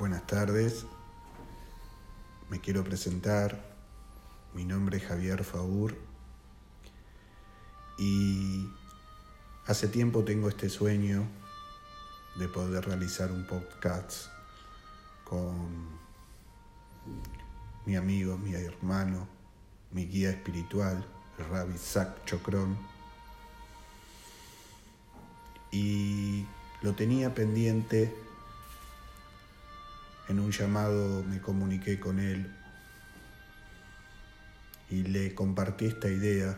Buenas tardes, me quiero presentar, mi nombre es Javier Faur. Y hace tiempo tengo este sueño de poder realizar un podcast con mi amigo, mi hermano, mi guía espiritual, Rabbi Zach Chokron. Y lo tenía pendiente, en un llamado me comuniqué con él y le compartí esta idea.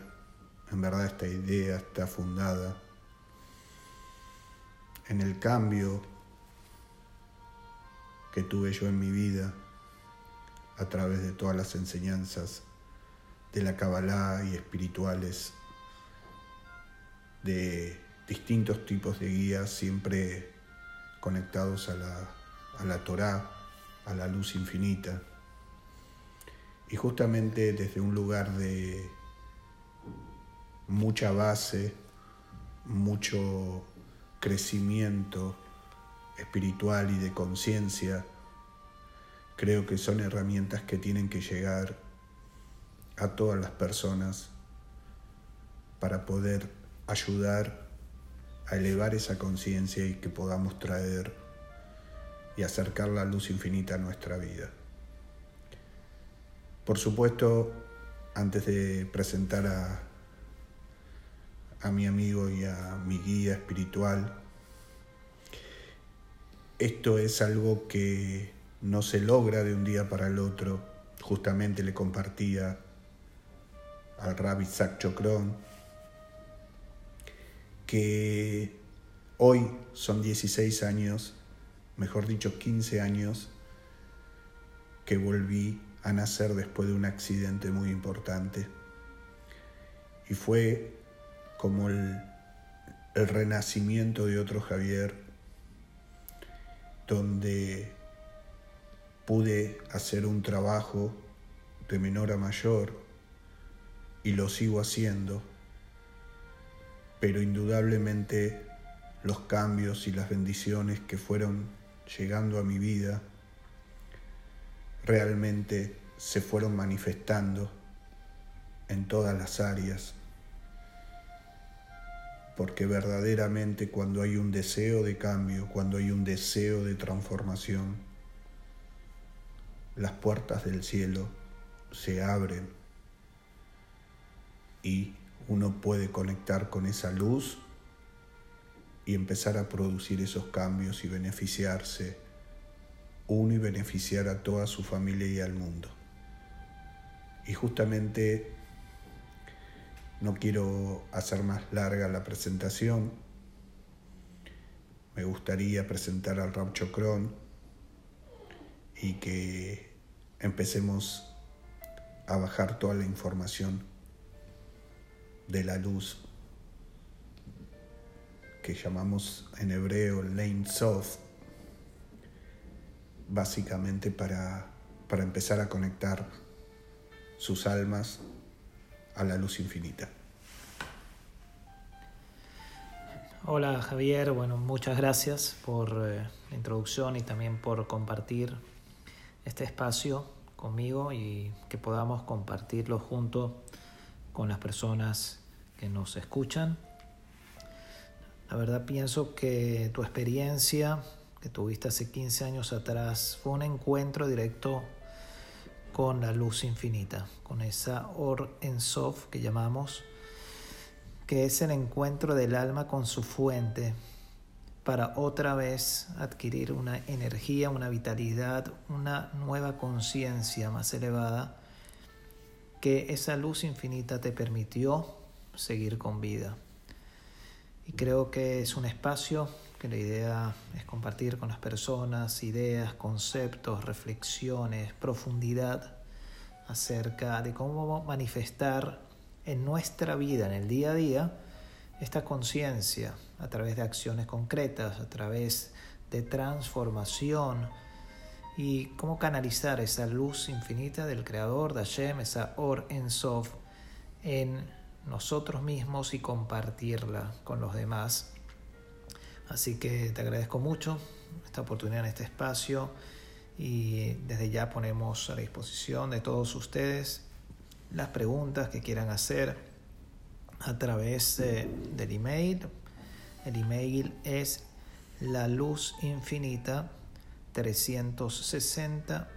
En verdad esta idea está fundada en el cambio que tuve yo en mi vida a través de todas las enseñanzas de la Kabbalah y espirituales, de distintos tipos de guías, siempre conectados a la, a la Torah, a la luz infinita. Y justamente desde un lugar de mucha base, mucho crecimiento espiritual y de conciencia, creo que son herramientas que tienen que llegar a todas las personas para poder ayudar a elevar esa conciencia y que podamos traer y acercar la luz infinita a nuestra vida. Por supuesto, antes de presentar a, a mi amigo y a mi guía espiritual, esto es algo que no se logra de un día para el otro. Justamente le compartía al rabbi Zach Chokron que hoy son 16 años, mejor dicho 15 años, que volví a nacer después de un accidente muy importante. Y fue como el, el renacimiento de otro Javier, donde pude hacer un trabajo de menor a mayor y lo sigo haciendo, pero indudablemente los cambios y las bendiciones que fueron llegando a mi vida realmente se fueron manifestando en todas las áreas, porque verdaderamente cuando hay un deseo de cambio, cuando hay un deseo de transformación, las puertas del cielo se abren y uno puede conectar con esa luz y empezar a producir esos cambios y beneficiarse uno y beneficiar a toda su familia y al mundo. Y justamente no quiero hacer más larga la presentación. Me gustaría presentar al Rab Chokron y que empecemos a bajar toda la información de la luz que llamamos en hebreo Lein Sof, básicamente para, para empezar a conectar sus almas a la luz infinita. Hola Javier, bueno, muchas gracias por eh, la introducción y también por compartir este espacio conmigo y que podamos compartirlo junto con las personas que nos escuchan. La verdad pienso que tu experiencia que tuviste hace 15 años atrás fue un encuentro directo con la luz infinita, con esa Or en Sof que llamamos, que es el encuentro del alma con su fuente para otra vez adquirir una energía, una vitalidad, una nueva conciencia más elevada que esa luz infinita te permitió seguir con vida. Y creo que es un espacio que la idea es compartir con las personas ideas, conceptos, reflexiones, profundidad acerca de cómo manifestar en nuestra vida, en el día a día, esta conciencia a través de acciones concretas, a través de transformación y cómo canalizar esa luz infinita del Creador, de Hashem, esa Or en Sof, en nosotros mismos y compartirla con los demás. Así que te agradezco mucho esta oportunidad en este espacio y desde ya ponemos a disposición de todos ustedes las preguntas que quieran hacer a través del email. El email es la luz infinita 360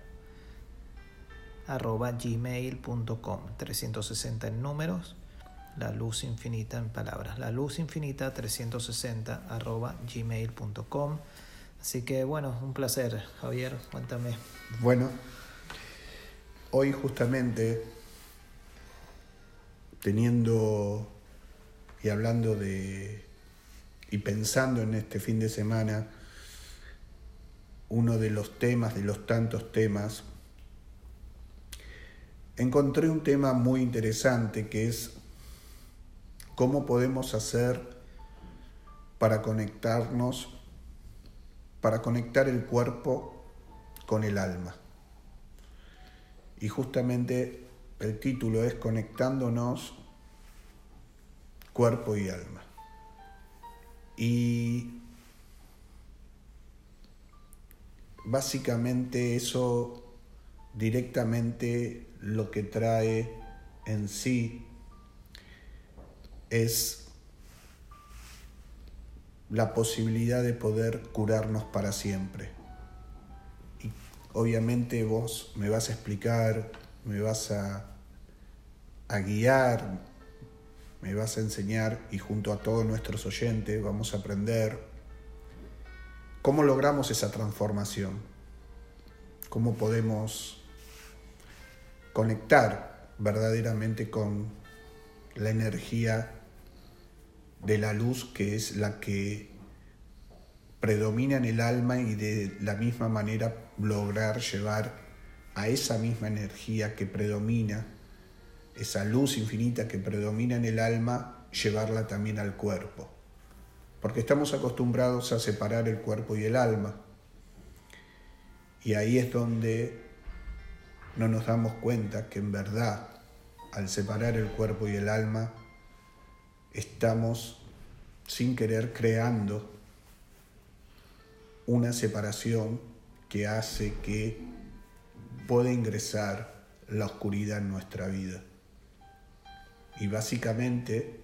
arroba gmail.com 360 en números la luz infinita en palabras. La luz infinita 360 arroba gmail.com así que bueno un placer. Javier cuéntame. Bueno hoy justamente teniendo y hablando de y pensando en este fin de semana uno de los temas de los tantos temas encontré un tema muy interesante que es cómo podemos hacer para conectarnos, para conectar el cuerpo con el alma. Y justamente el título es Conectándonos cuerpo y alma. Y básicamente eso directamente lo que trae en sí es la posibilidad de poder curarnos para siempre. Y obviamente vos me vas a explicar, me vas a, a guiar, me vas a enseñar y junto a todos nuestros oyentes vamos a aprender cómo logramos esa transformación, cómo podemos conectar verdaderamente con la energía de la luz que es la que predomina en el alma y de la misma manera lograr llevar a esa misma energía que predomina, esa luz infinita que predomina en el alma, llevarla también al cuerpo. Porque estamos acostumbrados a separar el cuerpo y el alma. Y ahí es donde no nos damos cuenta que en verdad, al separar el cuerpo y el alma, estamos sin querer creando una separación que hace que pueda ingresar la oscuridad en nuestra vida. Y básicamente,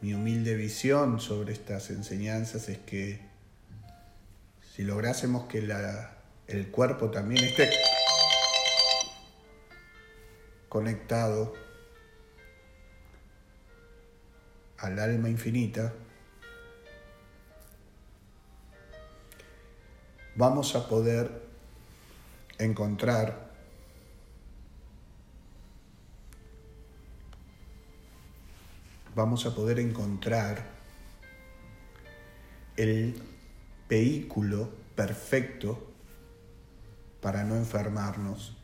mi humilde visión sobre estas enseñanzas es que si lográsemos que el cuerpo también esté conectado al alma infinita, vamos a poder encontrar vamos a poder encontrar el vehículo perfecto para no enfermarnos,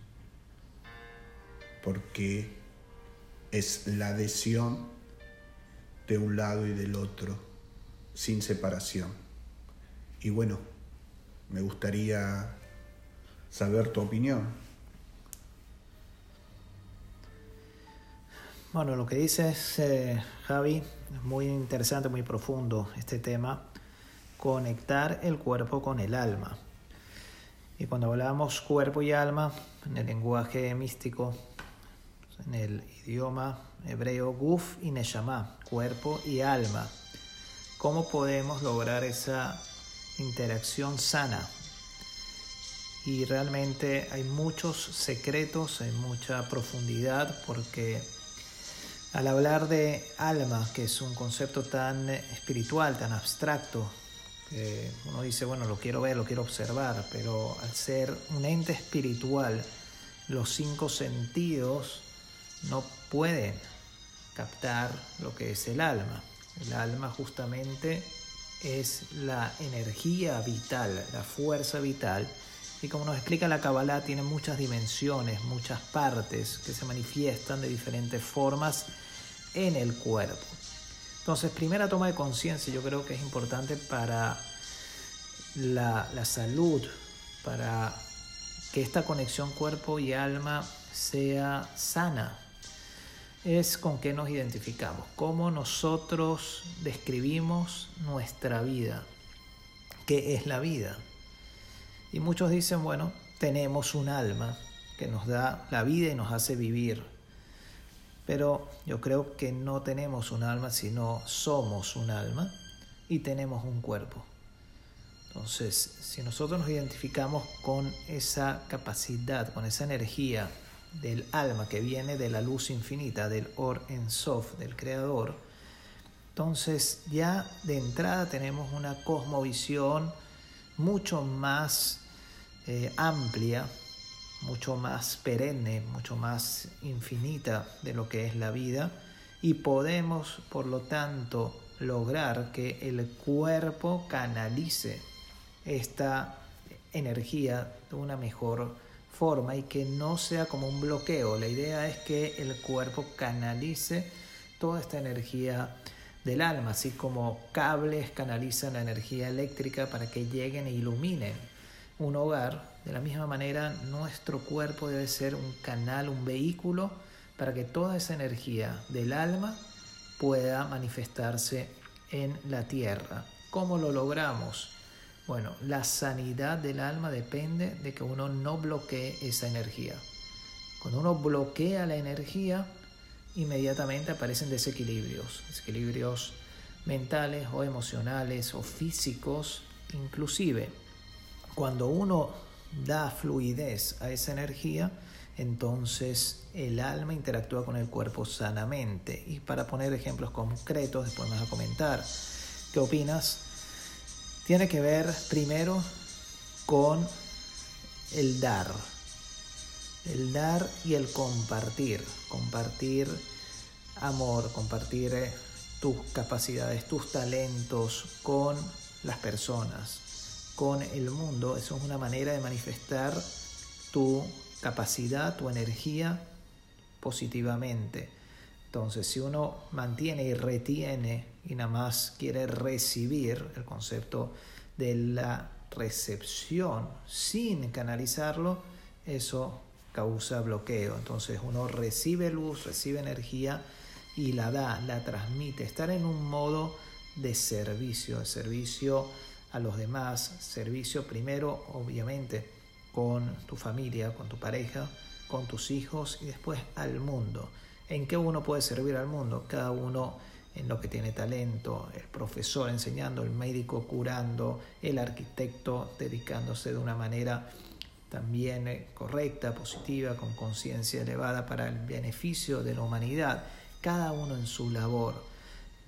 porque es la adhesión de un lado y del otro, sin separación. Y bueno, me gustaría saber tu opinión. Bueno, lo que dices, eh, Javi, es muy interesante, muy profundo este tema, conectar el cuerpo con el alma. Y cuando hablamos cuerpo y alma, en el lenguaje místico, en el idioma hebreo, guf y neshama, cuerpo y alma, ¿cómo podemos lograr esa interacción sana? Y realmente hay muchos secretos, hay mucha profundidad, porque al hablar de alma, que es un concepto tan espiritual, tan abstracto, uno dice, bueno, lo quiero ver, lo quiero observar, pero al ser un ente espiritual, los cinco sentidos no pueden captar lo que es el alma. El alma justamente es la energía vital, la fuerza vital, y como nos explica la Kabbalah, tiene muchas dimensiones, muchas partes que se manifiestan de diferentes formas en el cuerpo. Entonces, primera toma de conciencia yo creo que es importante para la, la salud, para que esta conexión cuerpo y alma sea sana. Es con qué nos identificamos, cómo nosotros describimos nuestra vida, qué es la vida. Y muchos dicen, bueno, tenemos un alma que nos da la vida y nos hace vivir. Pero yo creo que no tenemos un alma, sino somos un alma y tenemos un cuerpo. Entonces, si nosotros nos identificamos con esa capacidad, con esa energía del alma que viene de la luz infinita, del Or en Sof, del Creador, entonces ya de entrada tenemos una cosmovisión mucho más eh, amplia, mucho más perenne, mucho más infinita de lo que es la vida y podemos, por lo tanto, lograr que el cuerpo canalice esta energía de una mejor forma y que no sea como un bloqueo. La idea es que el cuerpo canalice toda esta energía del alma, así como cables canalizan la energía eléctrica para que lleguen e iluminen un hogar. De la misma manera, nuestro cuerpo debe ser un canal, un vehículo para que toda esa energía del alma pueda manifestarse en la tierra. ¿Cómo lo logramos? Bueno, la sanidad del alma depende de que uno no bloquee esa energía. Cuando uno bloquea la energía, inmediatamente aparecen desequilibrios, desequilibrios mentales o emocionales o físicos, inclusive cuando uno da fluidez a esa energía, entonces el alma interactúa con el cuerpo sanamente. Y para poner ejemplos concretos, después me vas a comentar qué opinas tiene que ver primero con el dar. El dar y el compartir. Compartir amor, compartir eh, tus capacidades, tus talentos con las personas, con el mundo. Eso es una manera de manifestar tu capacidad, tu energía positivamente. Entonces, si uno mantiene y retiene y nada más quiere recibir el concepto de la recepción sin canalizarlo, eso causa bloqueo. Entonces uno recibe luz, recibe energía y la da, la transmite. Estar en un modo de servicio, de servicio a los demás, servicio primero obviamente con tu familia, con tu pareja, con tus hijos y después al mundo. ¿En qué uno puede servir al mundo? Cada uno en lo que tiene talento, el profesor enseñando, el médico curando, el arquitecto dedicándose de una manera también eh, correcta, positiva, con conciencia elevada para el beneficio de la humanidad, cada uno en su labor,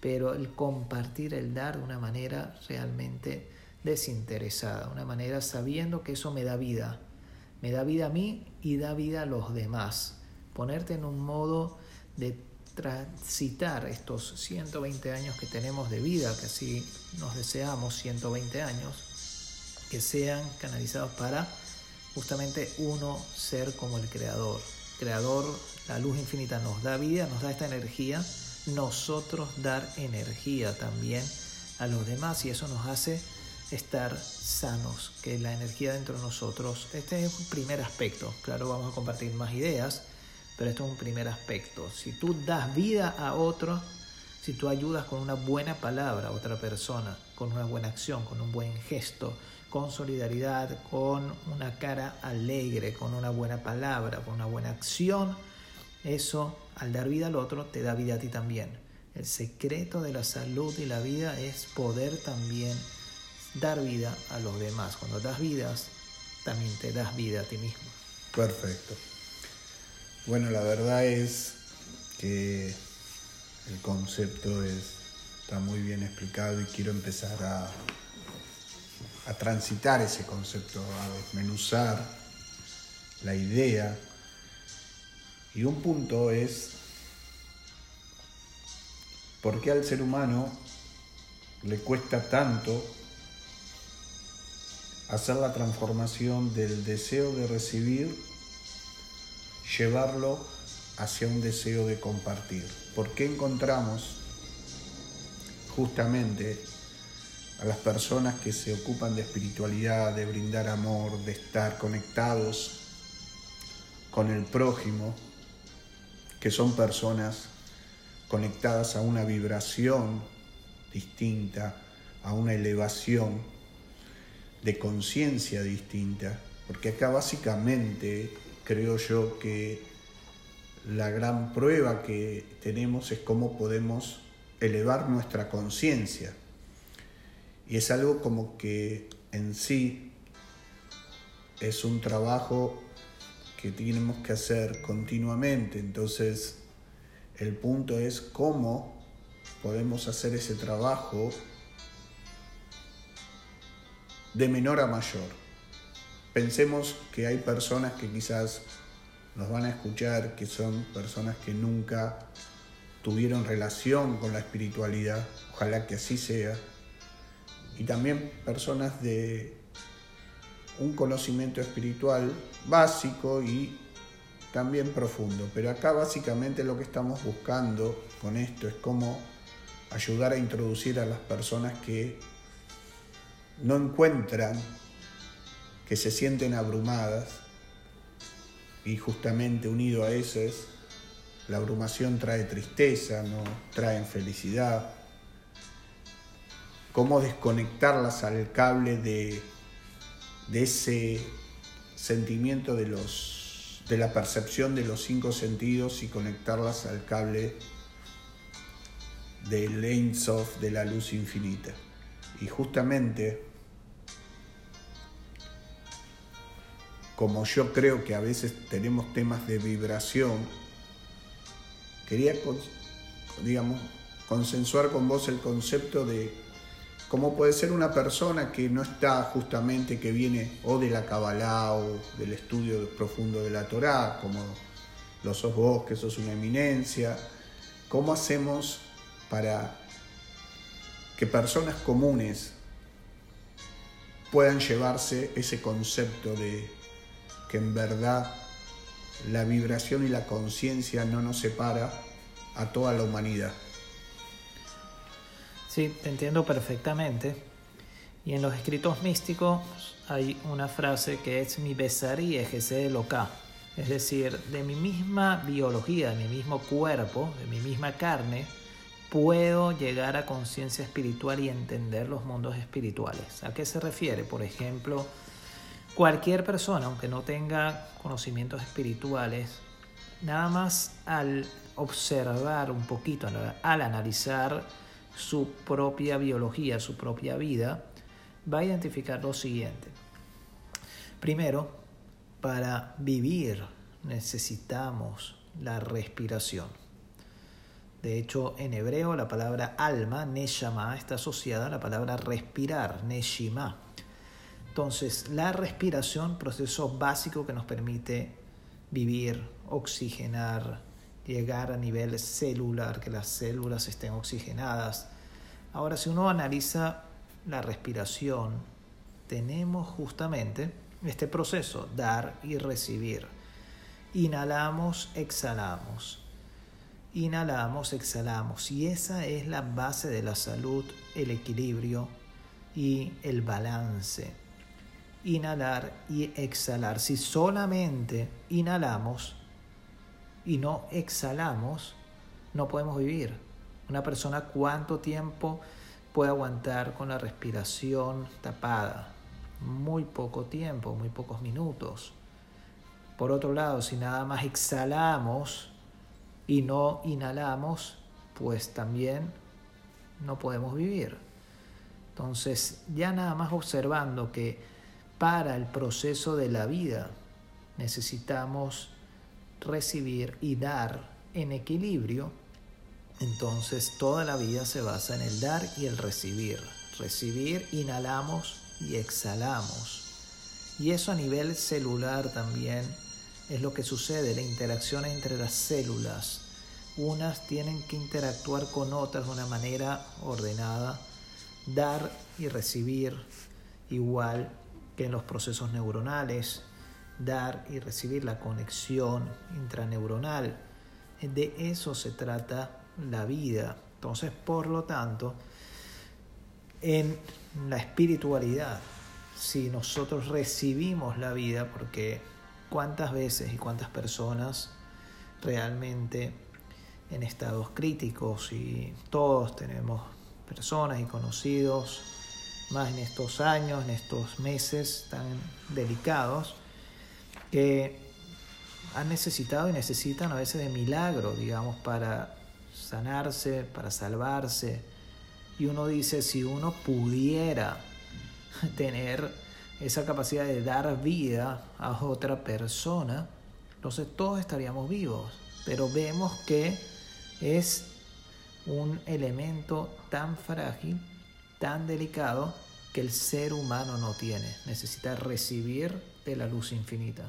pero el compartir, el dar de una manera realmente desinteresada, una manera sabiendo que eso me da vida, me da vida a mí y da vida a los demás, ponerte en un modo de transitar estos 120 años que tenemos de vida, que así nos deseamos, 120 años, que sean canalizados para justamente uno ser como el creador. Creador, la luz infinita nos da vida, nos da esta energía, nosotros dar energía también a los demás y eso nos hace estar sanos, que la energía dentro de nosotros, este es un primer aspecto, claro, vamos a compartir más ideas, pero esto es un primer aspecto. Si tú das vida a otro, si tú ayudas con una buena palabra a otra persona, con una buena acción, con un buen gesto, con solidaridad, con una cara alegre, con una buena palabra, con una buena acción, eso al dar vida al otro te da vida a ti también. El secreto de la salud y la vida es poder también dar vida a los demás. Cuando das vidas, también te das vida a ti mismo. Perfecto. Bueno, la verdad es que el concepto está muy bien explicado y quiero empezar a, a transitar ese concepto, a desmenuzar la idea. Y un punto es por qué al ser humano le cuesta tanto hacer la transformación del deseo de recibir llevarlo hacia un deseo de compartir. ¿Por qué encontramos justamente a las personas que se ocupan de espiritualidad, de brindar amor, de estar conectados con el prójimo, que son personas conectadas a una vibración distinta, a una elevación, de conciencia distinta, porque acá básicamente creo yo que la gran prueba que tenemos es cómo podemos elevar nuestra conciencia. Y es algo como que en sí es un trabajo que tenemos que hacer continuamente. Entonces, el punto es cómo podemos hacer ese trabajo de menor a mayor. Pensemos que hay personas que quizás nos van a escuchar, que son personas que nunca tuvieron relación con la espiritualidad, ojalá que así sea, y también personas de un conocimiento espiritual básico y también profundo. Pero acá básicamente lo que estamos buscando con esto es cómo ayudar a introducir a las personas que no encuentran, que se sienten abrumadas y justamente unido a eso es la abrumación trae tristeza, no trae felicidad. Cómo desconectarlas al cable de de ese sentimiento de, los, de la percepción de los cinco sentidos y conectarlas al cable del Ein Sof de la luz infinita. Y justamente, como yo creo que a veces tenemos temas de vibración, quería, digamos, consensuar con vos el concepto de como puede ser una persona que no está justamente, que viene o de la Kabbalah o del estudio profundo de la Torá, como lo sos vos, que sos una eminencia. ¿Cómo hacemos para que personas comunes puedan llevarse ese concepto de que en verdad la vibración y la conciencia no nos separa a toda la humanidad? Sí, te entiendo perfectamente. Y en los escritos místicos hay una frase que es mi besarí ejese loca. Es decir, de mi misma biología, de mi mismo cuerpo, de mi misma carne, puedo llegar a conciencia espiritual y entender los mundos espirituales. ¿A qué se refiere? Por ejemplo, cualquier persona, aunque no tenga conocimientos espirituales, nada más al observar un poquito, al analizar su propia biología, su propia vida, va a identificar lo siguiente. Primero, para vivir necesitamos la respiración. De hecho, en hebreo la palabra alma, neshama, está asociada a la palabra respirar, neshima. Entonces, la respiración, proceso básico que nos permite vivir, oxigenar, llegar a nivel celular, que las células estén oxigenadas. Ahora, si uno analiza la respiración, tenemos justamente este proceso, dar y recibir. Inhalamos, exhalamos. Inhalamos, exhalamos. Y esa es la base de la salud, el equilibrio y el balance. Inhalar y exhalar. Si solamente inhalamos, y no exhalamos, no podemos vivir. Una persona cuánto tiempo puede aguantar con la respiración tapada. Muy poco tiempo, muy pocos minutos. Por otro lado, si nada más exhalamos y no inhalamos, pues también no podemos vivir. Entonces, ya nada más observando que para el proceso de la vida necesitamos recibir y dar en equilibrio, entonces toda la vida se basa en el dar y el recibir. Recibir, inhalamos y exhalamos. Y eso a nivel celular también es lo que sucede, la interacción entre las células. Unas tienen que interactuar con otras de una manera ordenada, dar y recibir igual que en los procesos neuronales, dar y recibir la conexión intraneuronal. De eso se trata la vida. Entonces, por lo tanto, en la espiritualidad, si nosotros recibimos la vida, porque cuántas veces y cuántas personas realmente en estados críticos y todos tenemos personas y conocidos más en estos años, en estos meses tan delicados, que han necesitado y necesitan a veces de milagro, digamos, para sanarse, para salvarse. Y uno dice, si uno pudiera tener esa capacidad de dar vida a otra persona, entonces todos estaríamos vivos. Pero vemos que es un elemento tan frágil, tan delicado, que el ser humano no tiene. Necesita recibir de la luz infinita.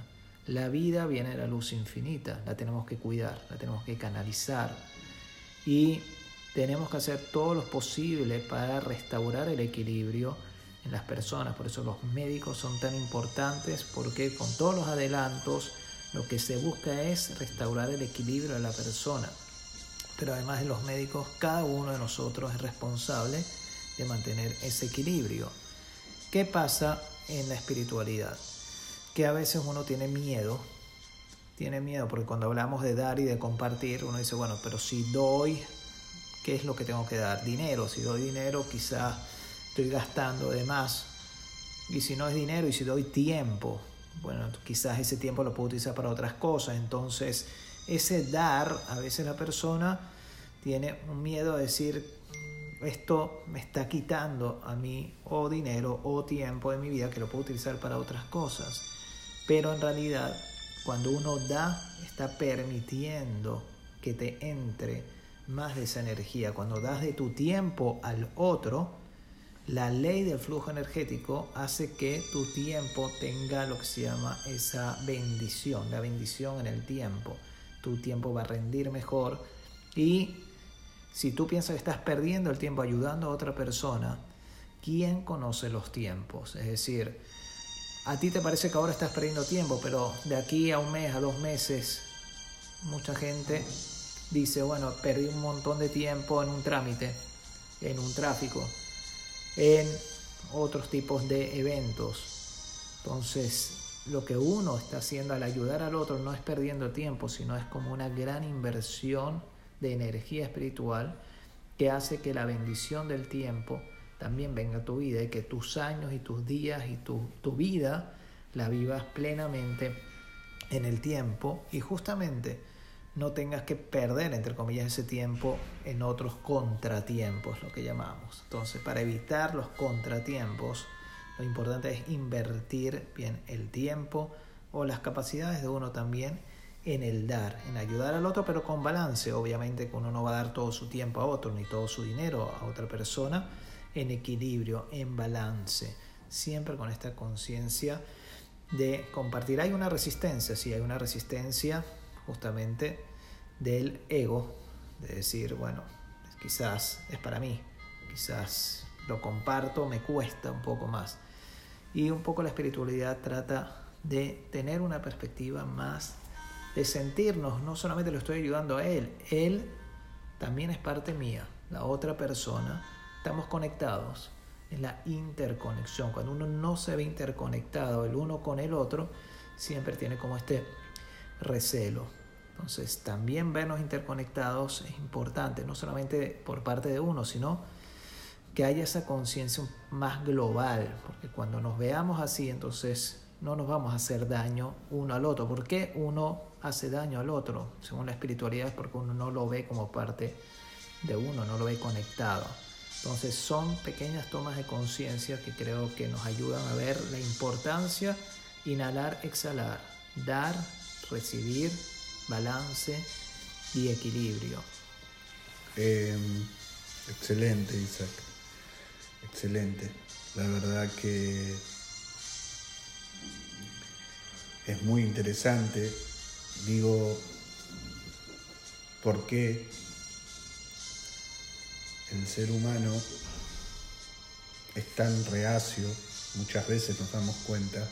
La vida viene de la luz infinita, la tenemos que cuidar, la tenemos que canalizar y tenemos que hacer todo lo posible para restaurar el equilibrio en las personas. Por eso los médicos son tan importantes porque con todos los adelantos lo que se busca es restaurar el equilibrio de la persona. Pero además de los médicos, cada uno de nosotros es responsable de mantener ese equilibrio. ¿Qué pasa en la espiritualidad? Que a veces uno tiene miedo, tiene miedo porque cuando hablamos de dar y de compartir, uno dice, bueno, pero si doy, ¿qué es lo que tengo que dar? Dinero, si doy dinero quizás estoy gastando de más. Y si no es dinero y si doy tiempo, bueno, quizás ese tiempo lo puedo utilizar para otras cosas. Entonces, ese dar, a veces la persona tiene un miedo a decir, esto me está quitando a mí o dinero o tiempo de mi vida que lo puedo utilizar para otras cosas. Pero en realidad, cuando uno da, está permitiendo que te entre más de esa energía. Cuando das de tu tiempo al otro, la ley del flujo energético hace que tu tiempo tenga lo que se llama esa bendición, la bendición en el tiempo. Tu tiempo va a rendir mejor y si tú piensas que estás perdiendo el tiempo ayudando a otra persona, ¿quién conoce los tiempos? Es decir, a ti te parece que ahora estás perdiendo tiempo, pero de aquí a un mes, a dos meses, mucha gente dice, bueno, perdí un montón de tiempo en un trámite, en un tráfico, en otros tipos de eventos. Entonces, lo que uno está haciendo al ayudar al otro no es perdiendo tiempo, sino es como una gran inversión de energía espiritual que hace que la bendición del tiempo también venga a tu vida y que tus años y tus días y tu, tu vida la vivas plenamente en el tiempo y justamente no tengas que perder, entre comillas, ese tiempo en otros contratiempos, lo que llamamos. Entonces, para evitar los contratiempos, lo importante es invertir bien el tiempo o las capacidades de uno también en el dar, en ayudar al otro, pero con balance. Obviamente que uno no va a dar todo su tiempo a otro, ni todo su dinero a otra persona, en equilibrio, en balance, siempre con esta conciencia de compartir. Hay una resistencia, sí, hay una resistencia justamente del ego, de decir, bueno, quizás es para mí, quizás lo comparto, me cuesta un poco más. Y un poco la espiritualidad trata de tener una perspectiva más de sentirnos, no solamente lo estoy ayudando a Él, Él también es parte mía, la otra persona, estamos conectados, en la interconexión. Cuando uno no se ve interconectado el uno con el otro, siempre tiene como este recelo. Entonces, también vernos interconectados es importante, no solamente por parte de uno, sino que haya esa conciencia más global, porque cuando nos veamos así, entonces no nos vamos a hacer daño uno al otro. ¿Por qué uno hace daño al otro? Según la espiritualidad es porque uno no lo ve como parte de uno, no lo ve conectado. Entonces son pequeñas tomas de conciencia que creo que nos ayudan a ver la importancia, inhalar, exhalar, dar, recibir, balance y equilibrio. Em, excelente, Isaac. Excelente. La verdad que es muy interesante. Digo, ¿por qué el ser humano es tan reacio? Muchas veces nos damos cuenta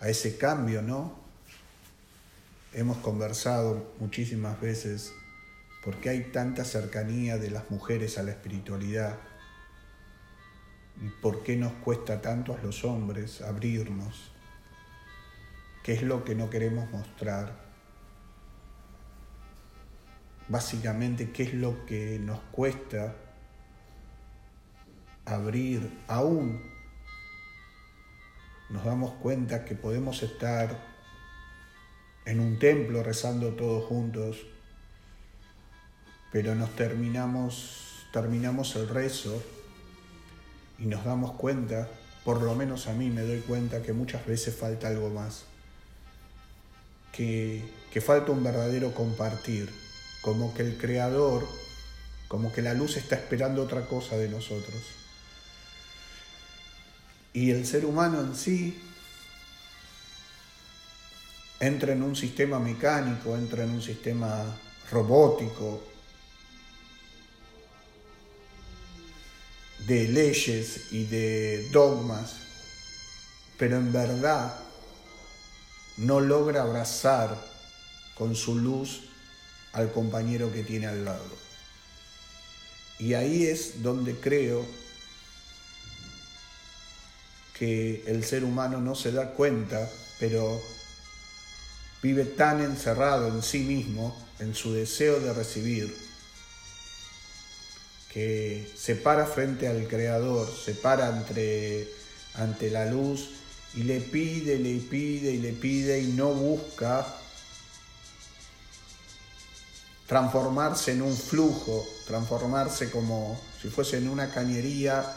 a ese cambio, ¿no? Hemos conversado muchísimas veces por qué hay tanta cercanía de las mujeres a la espiritualidad y por qué nos cuesta tanto a los hombres abrirnos qué es lo que no queremos mostrar, básicamente qué es lo que nos cuesta abrir aún, nos damos cuenta que podemos estar en un templo rezando todos juntos, pero nos terminamos, terminamos el rezo y nos damos cuenta, por lo menos a mí me doy cuenta que muchas veces falta algo más, que, falta un verdadero compartir, como que el Creador, como que la luz está esperando otra cosa de nosotros. Y el ser humano en sí entra en un sistema mecánico, entra en un sistema robótico, de leyes y de dogmas, pero en verdad no logra abrazar con su luz al compañero que tiene al lado. Y ahí es donde creo que el ser humano no se da cuenta, pero vive tan encerrado en sí mismo, en su deseo de recibir, que se para frente al Creador, se para ante, ante la luz y le pide, le pide y le pide y no busca transformarse en un flujo, transformarse como si fuese en una cañería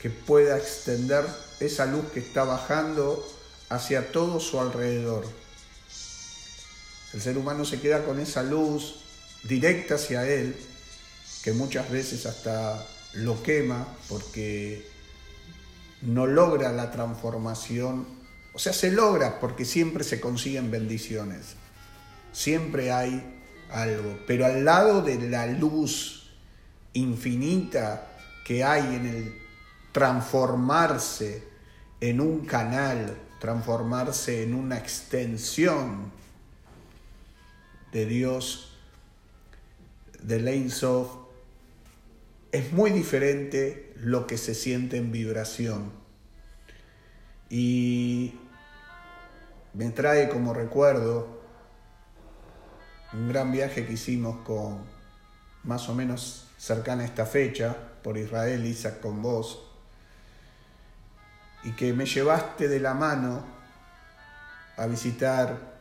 que pueda extender esa luz que está bajando hacia todo su alrededor. El ser humano se queda con esa luz directa hacia él que muchas veces hasta lo quema porque no logra la transformación. O sea, se logra porque siempre se consiguen bendiciones. Siempre hay algo. Pero al lado de la luz infinita que hay en el transformarse en un canal, transformarse en una extensión de Dios, de Sof, es muy diferente lo que se siente en vibración. Y me trae como recuerdo un gran viaje que hicimos con más o menos cercana a esta fecha por Israel, Isaac con vos, y que me llevaste de la mano a visitar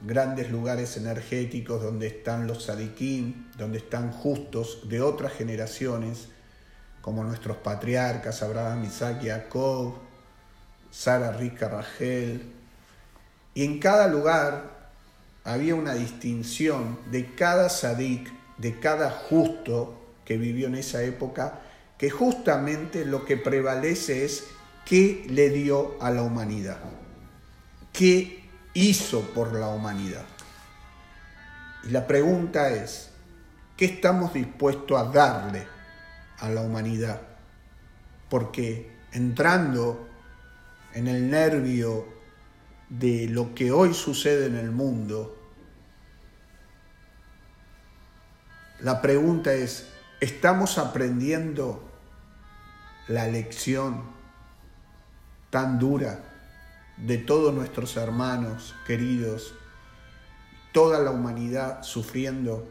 grandes lugares energéticos donde están los sadiquín, donde están justos de otras generaciones, como nuestros patriarcas Abraham, Isaac, Jacob, Sara, Rica, Rachel. Y en cada lugar había una distinción de cada sadik, de cada justo que vivió en esa época, que justamente lo que prevalece es qué le dio a la humanidad, qué hizo por la humanidad. Y la pregunta es, ¿qué estamos dispuestos a darle a la humanidad? Porque entrando en el nervio de lo que hoy sucede en el mundo, la pregunta es, ¿estamos aprendiendo la lección tan dura de todos nuestros hermanos queridos, toda la humanidad sufriendo,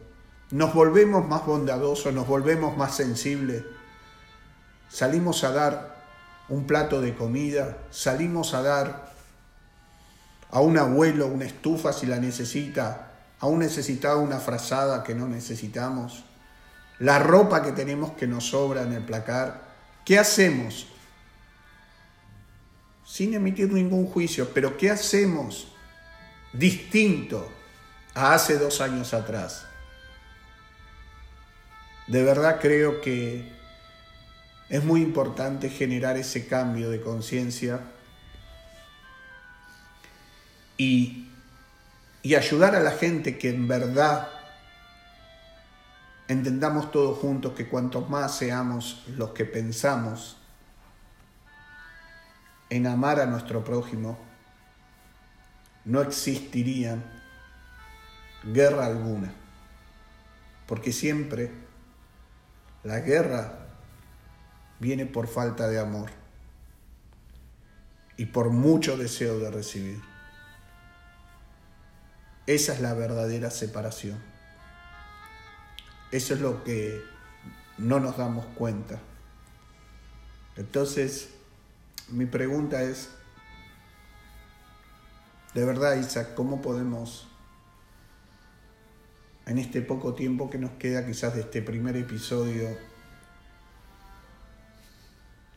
nos volvemos más bondadosos, nos volvemos más sensibles, salimos a dar un plato de comida, salimos a dar a un abuelo una estufa si la necesita, a un necesitado una frazada que no necesitamos, la ropa que tenemos que nos sobra en el placar. ¿Qué hacemos? Sin emitir ningún juicio, pero ¿qué hacemos distinto a hace dos años atrás? De verdad creo que es muy importante generar ese cambio de conciencia y, y ayudar a la gente que en verdad entendamos todos juntos que cuantos más seamos los que pensamos en amar a nuestro prójimo, no existiría guerra alguna, porque siempre la guerra viene por falta de amor y por mucho deseo de recibir. Esa es la verdadera separación. Eso es lo que no nos damos cuenta. Entonces, mi pregunta es, de verdad, Isaac, ¿cómo podemos, en este poco tiempo que nos queda quizás de este primer episodio,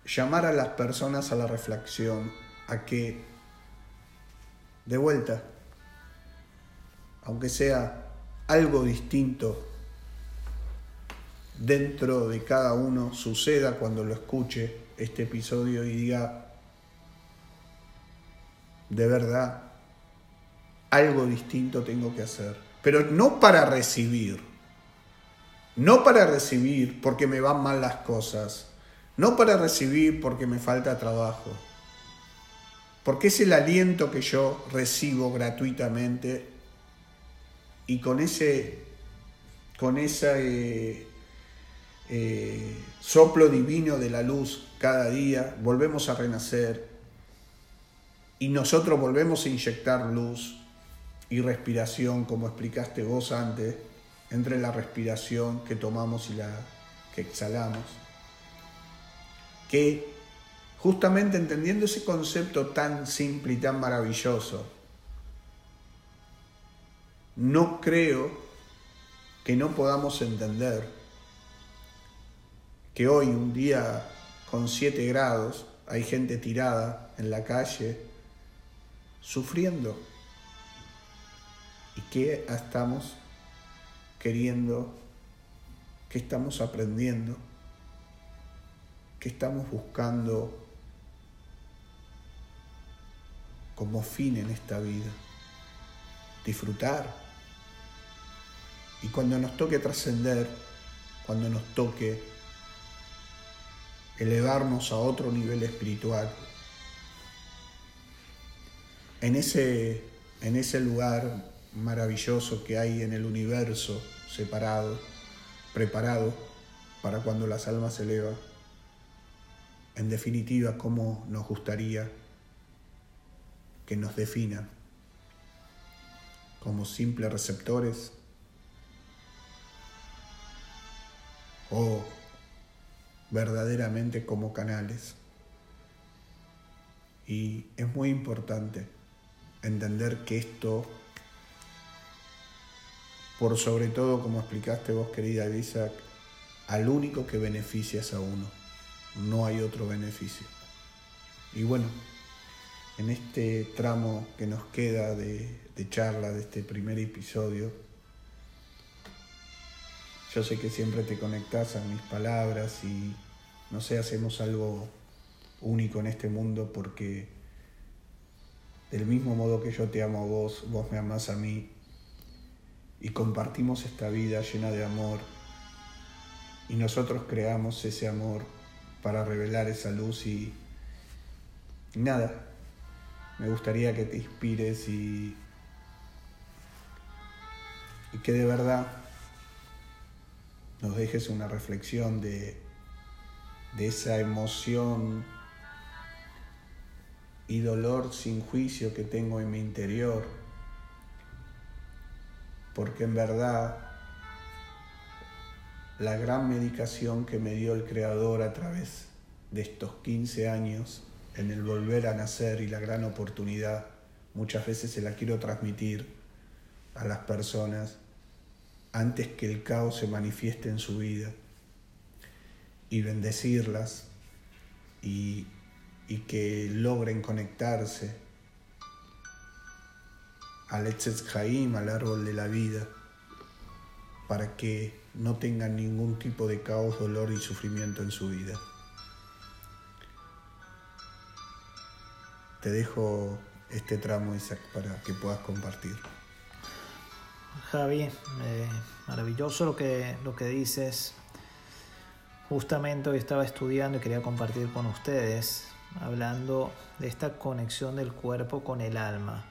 llamar a las personas a la reflexión, a que, de vuelta, aunque sea algo distinto dentro de cada uno, suceda cuando lo escuche este episodio y diga, de verdad, algo distinto tengo que hacer. Pero no para recibir, no para recibir porque me van mal las cosas, no para recibir porque me falta trabajo, porque es el aliento que yo recibo gratuitamente y con ese, con ese eh, soplo divino de la luz cada día, volvemos a renacer y nosotros volvemos a inyectar luz y respiración, como explicaste vos antes, entre la respiración que tomamos y la que exhalamos. Que justamente entendiendo ese concepto tan simple y tan maravilloso, no creo que no podamos entender que hoy, un día con 7 grados, hay gente tirada en la calle sufriendo. ¿Y qué estamos queriendo? ¿Qué estamos aprendiendo? ¿Qué estamos buscando como fin en esta vida? Disfrutar. Y cuando nos toque trascender, cuando nos toque elevarnos a otro nivel espiritual, en ese, en ese lugar maravilloso que hay en el universo separado, preparado para cuando las almas se elevan. En definitiva, cómo nos gustaría que nos definan como simples receptores o verdaderamente como canales. Y es muy importante entender que esto, por sobre todo, como explicaste vos, querida Isaac, al único que beneficia es a uno. No hay otro beneficio. Y bueno, en este tramo que nos queda de, de charla, de este primer episodio, yo sé que siempre te conectas a mis palabras y no sé, hacemos algo único en este mundo porque del mismo modo que yo te amo a vos, vos me amás a mí y compartimos esta vida llena de amor y nosotros creamos ese amor para revelar esa luz y, nada, me gustaría que te inspires y que de verdad nos dejes una reflexión de, de esa emoción y dolor sin juicio que tengo en mi interior, porque en verdad la gran medicación que me dio el Creador a través de estos 15 años en el volver a nacer y la gran oportunidad, muchas veces se la quiero transmitir a las personas antes que el caos se manifieste en su vida y bendecirlas y y que logren conectarse al Etzetz Haim, al árbol de la vida, para que no tengan ningún tipo de caos, dolor y sufrimiento en su vida. Te dejo este tramo, Isaac, para que puedas compartir. Javi, eh, maravilloso lo que, lo que dices. Justamente hoy estaba estudiando y quería compartir con ustedes hablando de esta conexión del cuerpo con el alma,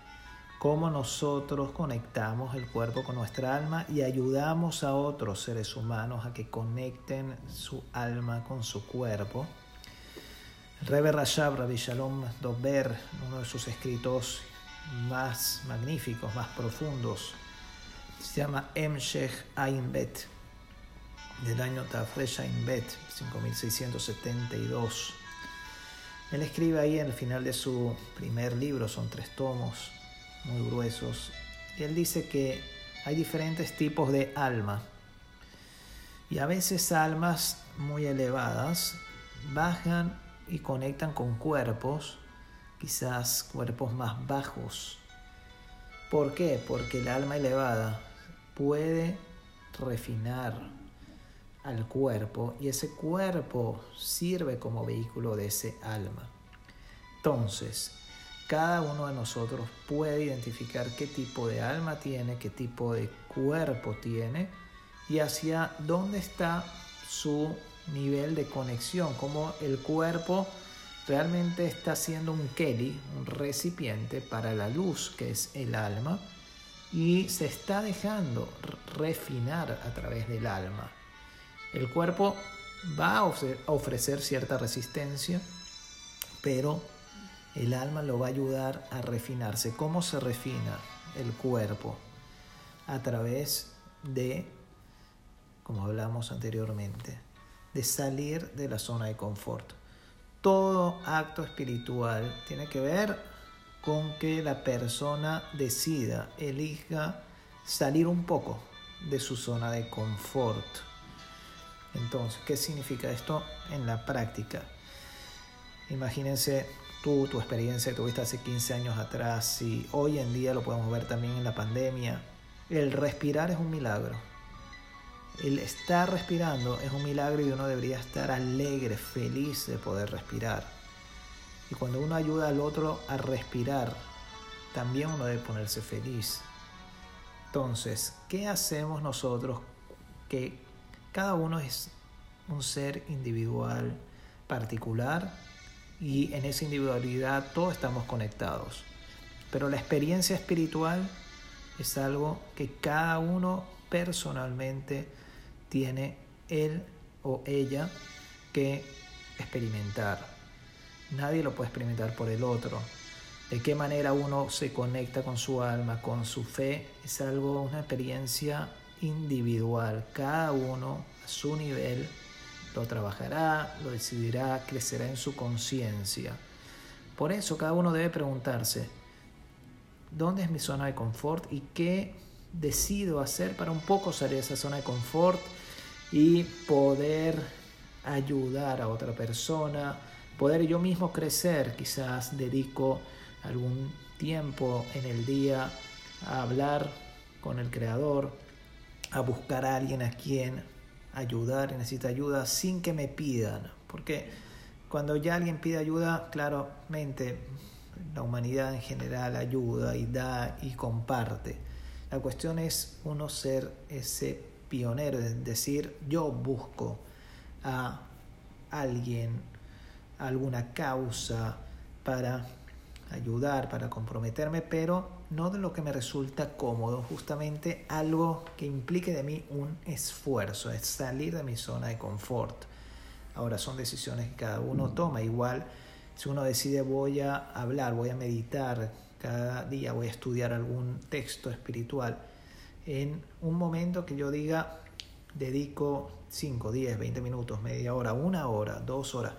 cómo nosotros conectamos el cuerpo con nuestra alma y ayudamos a otros seres humanos a que conecten su alma con su cuerpo. El Rebbe Rashab, Rabbi Shalom Dober, uno de sus escritos más magníficos, más profundos, se llama Emshech Ain Bet, del año Tafresh Ain Bet, 5672 Él escribe ahí en el final de su primer libro, son tres tomos muy gruesos, él dice que hay diferentes tipos de alma. Y a veces almas muy elevadas bajan y conectan con cuerpos, quizás cuerpos más bajos. ¿Por qué? Porque el alma elevada puede refinar al cuerpo y ese cuerpo sirve como vehículo de ese alma. Entonces, cada uno de nosotros puede identificar qué tipo de alma tiene, qué tipo de cuerpo tiene y hacia dónde está su nivel de conexión, cómo el cuerpo realmente está siendo un Kelly, un recipiente para la luz que es el alma y se está dejando refinar a través del alma. El cuerpo va a ofrecer cierta resistencia, pero el alma lo va a ayudar a refinarse. ¿Cómo se refina el cuerpo? A través de, como hablamos anteriormente, de salir de la zona de confort. Todo acto espiritual tiene que ver con que la persona decida, elija salir un poco de su zona de confort entonces, ¿qué significa esto en la práctica? Imagínense tú, tu experiencia que tuviste hace 15 años atrás y hoy en día lo podemos ver también en la pandemia. El respirar es un milagro. El estar respirando es un milagro y uno debería estar alegre, feliz de poder respirar. Y cuando uno ayuda al otro a respirar, también uno debe ponerse feliz. Entonces, ¿qué hacemos nosotros que cada uno es un ser individual, particular, y en esa individualidad todos estamos conectados. Pero la experiencia espiritual es algo que cada uno personalmente tiene él o ella que experimentar. Nadie lo puede experimentar por el otro. De qué manera uno se conecta con su alma, con su fe, es algo, una experiencia individual. Cada uno a su nivel lo trabajará, lo decidirá, crecerá en su conciencia. Por eso cada uno debe preguntarse, ¿dónde es mi zona de confort y qué decido hacer para un poco salir de esa zona de confort y poder ayudar a otra persona, poder yo mismo crecer, quizás dedico algún tiempo en el día a hablar con el Creador, a buscar a alguien a quien ayudar necesita ayuda sin que me pidan. Porque cuando ya alguien pide ayuda, claramente la humanidad en general ayuda y da y comparte. La cuestión es uno ser ese pionero, es decir, yo busco a alguien, alguna causa para ayudar, para comprometerme, pero no de lo que me resulta cómodo, justamente algo que implique de mí un esfuerzo, es salir de mi zona de confort. Ahora son decisiones que cada uno toma, igual si uno decide voy a hablar, voy a meditar, cada día voy a estudiar algún texto espiritual, en un momento que yo diga dedico 5, 10, 20 minutos, media hora, una hora, dos horas,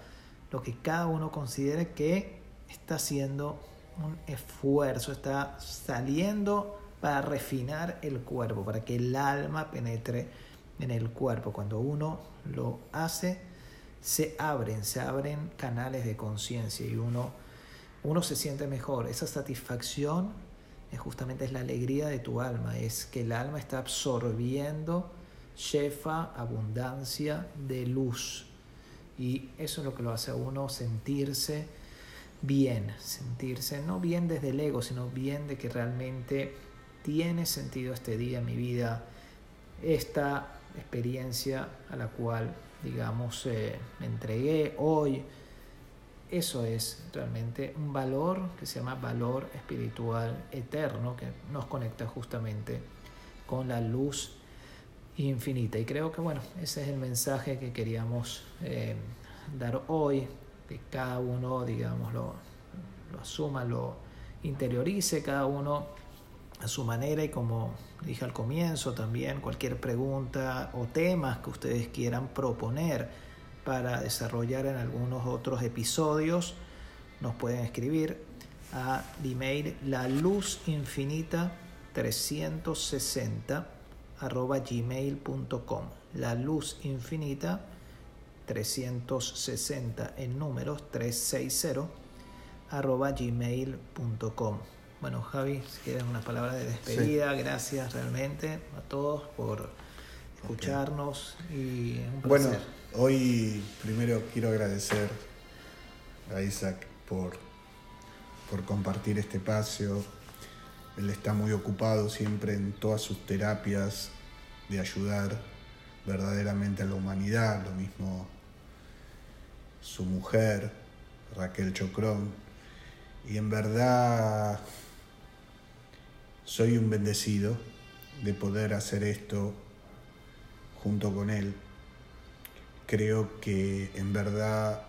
lo que cada uno considere que está haciendo un esfuerzo, está saliendo para refinar el cuerpo, para que el alma penetre en el cuerpo. Cuando uno lo hace, se abren, se abren canales de conciencia y uno, uno se siente mejor. Esa satisfacción es justamente es la alegría de tu alma, es que el alma está absorbiendo shefa, abundancia de luz. Y eso es lo que lo hace a uno sentirse bien, sentirse no bien desde el ego, sino bien de que realmente tiene sentido este día en mi vida, esta experiencia a la cual, digamos, eh, me entregué hoy. Eso es realmente un valor que se llama valor espiritual eterno, que nos conecta justamente con la luz infinita. Y creo que, bueno, ese es el mensaje que queríamos eh, dar hoy que cada uno, digamos, lo, asuma, lo interiorice, cada uno a su manera y como dije al comienzo también, cualquier pregunta o temas que ustedes quieran proponer para desarrollar en algunos otros episodios, nos pueden escribir a email la luz infinita 360 arroba gmail.com la luz infinita 360 en números 360 arroba gmail.com bueno Javi si quieres una palabra de despedida gracias realmente a todos por escucharnos y un bueno hoy primero quiero agradecer a Isaac por por compartir este espacio él está muy ocupado siempre en todas sus terapias de ayudar verdaderamente a la humanidad, lo mismo su mujer, Raquel Chocrón, y en verdad soy un bendecido de poder hacer esto junto con él. Creo que en verdad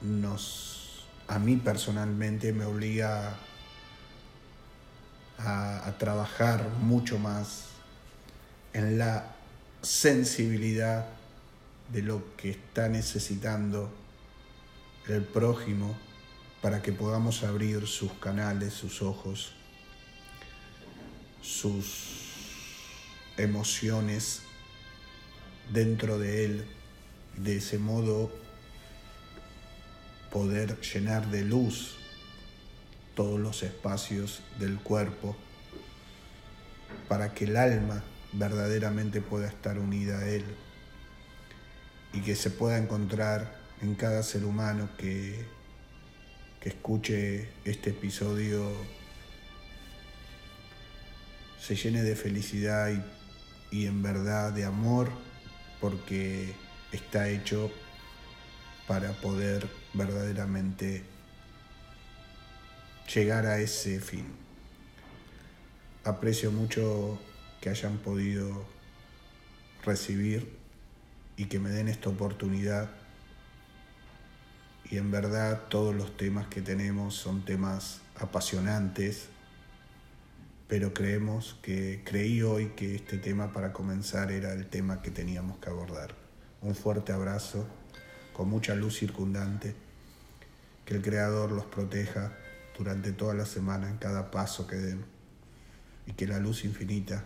nos, a mí personalmente me obliga a, trabajar mucho más en la sensibilidad de lo que está necesitando el prójimo para que podamos abrir sus canales, sus ojos, sus emociones dentro de él, de ese modo poder llenar de luz todos los espacios del cuerpo para que el alma verdaderamente pueda estar unida a Él y que se pueda encontrar en cada ser humano que, que escuche este episodio se llene de felicidad y, y en verdad de amor porque está hecho para poder verdaderamente llegar a ese fin. Aprecio mucho que hayan podido recibir y que me den esta oportunidad. Y en verdad todos los temas que tenemos son temas apasionantes, pero creemos que creí hoy que este tema para comenzar era el tema que teníamos que abordar. Un fuerte abrazo, con mucha luz circundante, que el Creador los proteja durante toda la semana en cada paso que den y que la luz infinita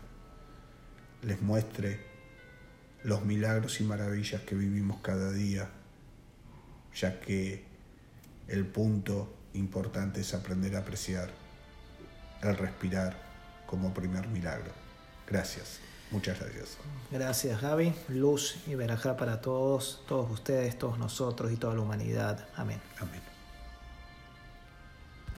les muestre los milagros y maravillas que vivimos cada día, ya que el punto importante es aprender a apreciar el respirar como primer milagro. Gracias, muchas gracias. Gracias Gaby, luz y verajá para todos, todos ustedes, todos nosotros y toda la humanidad. Amén. Amén.